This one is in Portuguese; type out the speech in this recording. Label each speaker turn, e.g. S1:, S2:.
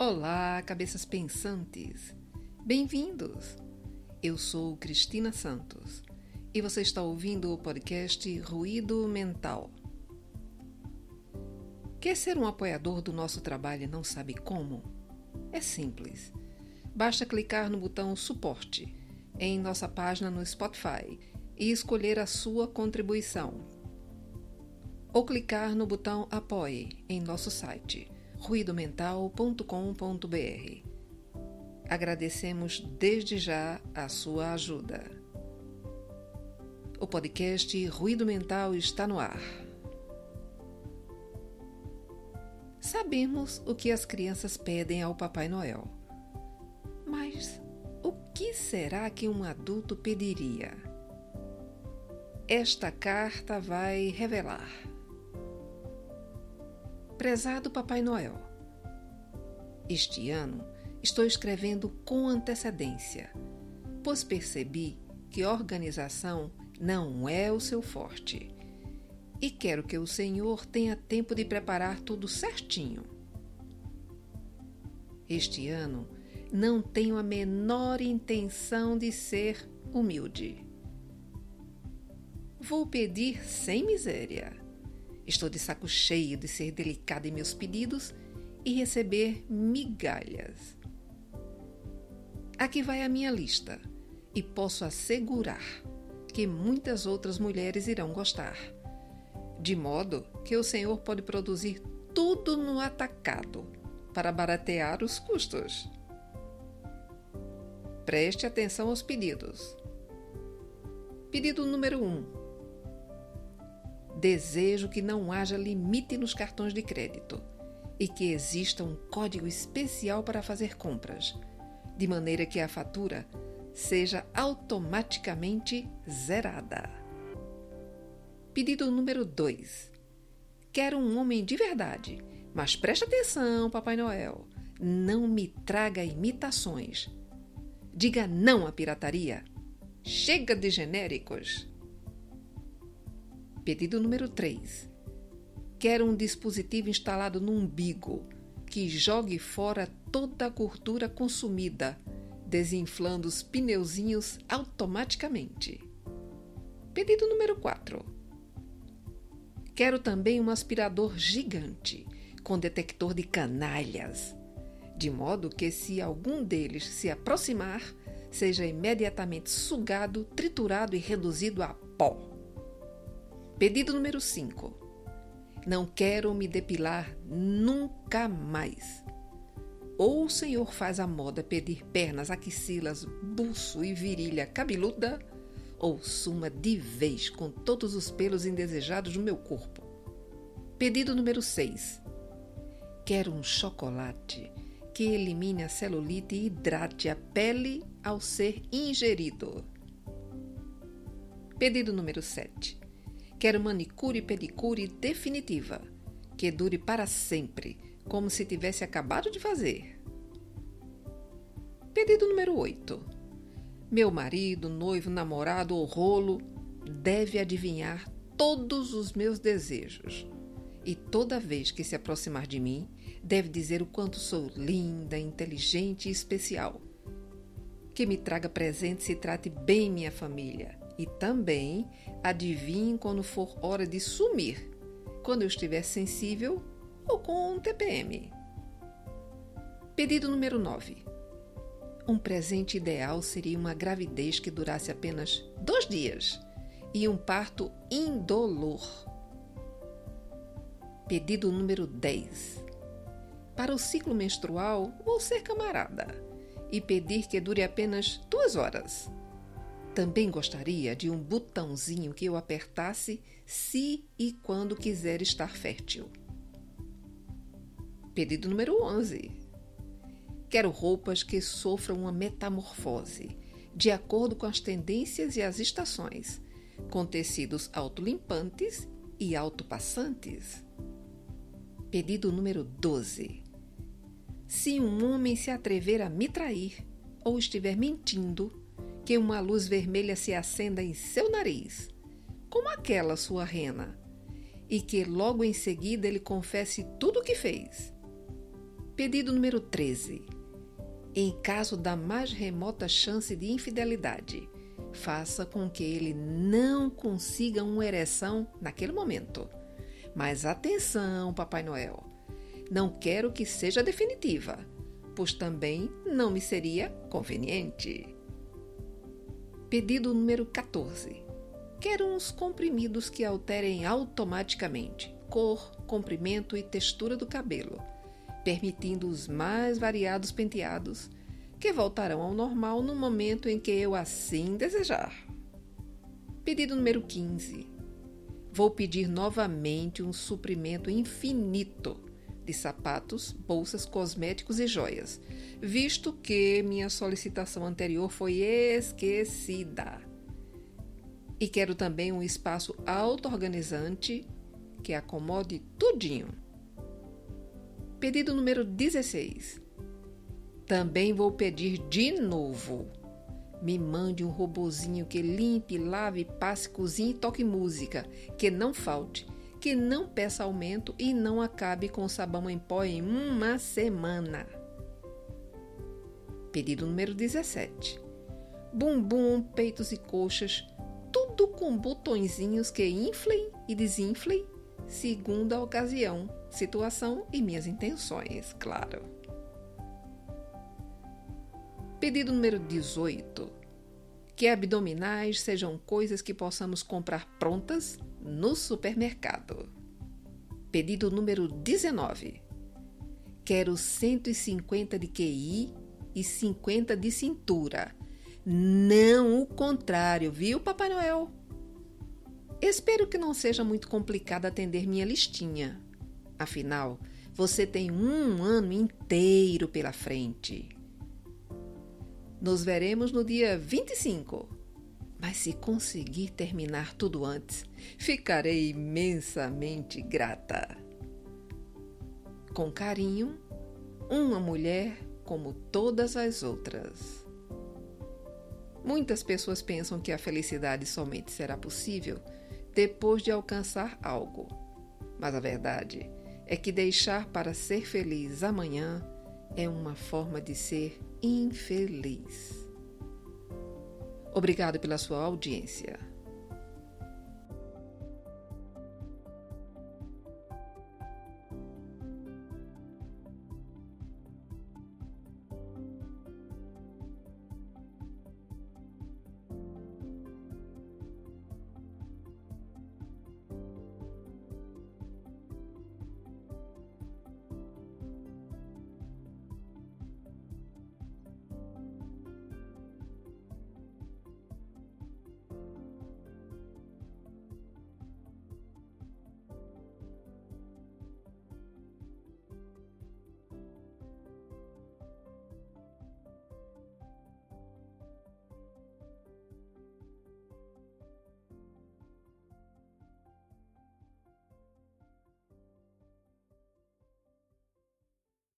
S1: Olá, cabeças pensantes! Bem-vindos! Eu sou Cristina Santos e você está ouvindo o podcast Ruído Mental. Quer ser um apoiador do nosso trabalho e não sabe como? É simples. Basta clicar no botão Suporte em nossa página no Spotify e escolher a sua contribuição. Ou clicar no botão Apoie em nosso site ruidomental.com.br. Agradecemos desde já a sua ajuda. O podcast Ruído Mental está no ar. Sabemos o que as crianças pedem ao Papai Noel. Mas o que será que um adulto pediria? Esta carta vai revelar. Prezado Papai Noel, este ano estou escrevendo com antecedência, pois percebi que organização não é o seu forte e quero que o Senhor tenha tempo de preparar tudo certinho. Este ano não tenho a menor intenção de ser humilde. Vou pedir sem miséria Estou de saco cheio de ser delicada em meus pedidos e receber migalhas. Aqui vai a minha lista e posso assegurar que muitas outras mulheres irão gostar, de modo que o Senhor pode produzir tudo no atacado para baratear os custos. Preste atenção aos pedidos. Pedido número 1. Um, Desejo que não haja limite nos cartões de crédito e que exista um código especial para fazer compras, de maneira que a fatura seja automaticamente zerada. Pedido número 2. Quero um homem de verdade, mas preste atenção, Papai Noel. Não me traga imitações. Diga não à pirataria. Chega de genéricos. Pedido número 3. Quero um dispositivo instalado no umbigo que jogue fora toda a gordura consumida, desinflando os pneuzinhos automaticamente. Pedido número 4. Quero também um aspirador gigante com detector de canalhas, de modo que, se algum deles se aproximar, seja imediatamente sugado, triturado e reduzido a pó. Pedido número 5. Não quero me depilar nunca mais. Ou o Senhor faz a moda pedir pernas, axilas, buço e virilha cabeluda, ou suma de vez com todos os pelos indesejados do meu corpo. Pedido número 6. Quero um chocolate que elimine a celulite e hidrate a pele ao ser ingerido. Pedido número 7. Quero manicure e pedicure definitiva, que dure para sempre, como se tivesse acabado de fazer. Pedido número 8. Meu marido, noivo, namorado ou rolo deve adivinhar todos os meus desejos. E toda vez que se aproximar de mim, deve dizer o quanto sou linda, inteligente e especial. Que me traga presentes e trate bem minha família e também adivinhe quando for hora de sumir, quando eu estiver sensível ou com um TPM. Pedido número 9. Um presente ideal seria uma gravidez que durasse apenas dois dias e um parto indolor. Pedido número 10. Para o ciclo menstrual, vou ser camarada e pedir que dure apenas duas horas também gostaria de um botãozinho que eu apertasse se e quando quiser estar fértil. Pedido número 11. Quero roupas que sofram uma metamorfose, de acordo com as tendências e as estações, com tecidos autolimpantes e autopassantes. Pedido número 12. Se um homem se atrever a me trair ou estiver mentindo, que uma luz vermelha se acenda em seu nariz, como aquela sua rena, e que logo em seguida ele confesse tudo o que fez. Pedido número 13. Em caso da mais remota chance de infidelidade, faça com que ele não consiga uma ereção naquele momento. Mas atenção, Papai Noel! Não quero que seja definitiva, pois também não me seria conveniente. Pedido número 14. Quero uns comprimidos que alterem automaticamente cor, comprimento e textura do cabelo, permitindo os mais variados penteados que voltarão ao normal no momento em que eu assim desejar. Pedido número 15. Vou pedir novamente um suprimento infinito de sapatos, bolsas, cosméticos e joias, visto que minha solicitação anterior foi esquecida. E quero também um espaço auto-organizante que acomode tudinho. Pedido número 16. Também vou pedir de novo. Me mande um robozinho que limpe, lave, passe, cozinhe e toque música, que não falte, que não peça aumento e não acabe com sabão em pó em uma semana. Pedido número 17. Bumbum, peitos e coxas, tudo com botõezinhos que inflem e desinflem segundo a ocasião, situação e minhas intenções, claro. Pedido número 18. Que abdominais sejam coisas que possamos comprar prontas no supermercado. Pedido número 19. Quero 150 de QI e 50 de cintura. Não o contrário, viu, Papai Noel? Espero que não seja muito complicado atender minha listinha. Afinal, você tem um ano inteiro pela frente. Nos veremos no dia 25. Mas se conseguir terminar tudo antes, ficarei imensamente grata. Com carinho, uma mulher como todas as outras. Muitas pessoas pensam que a felicidade somente será possível depois de alcançar algo. Mas a verdade é que deixar para ser feliz amanhã é uma forma de ser infeliz. Obrigado pela sua audiência.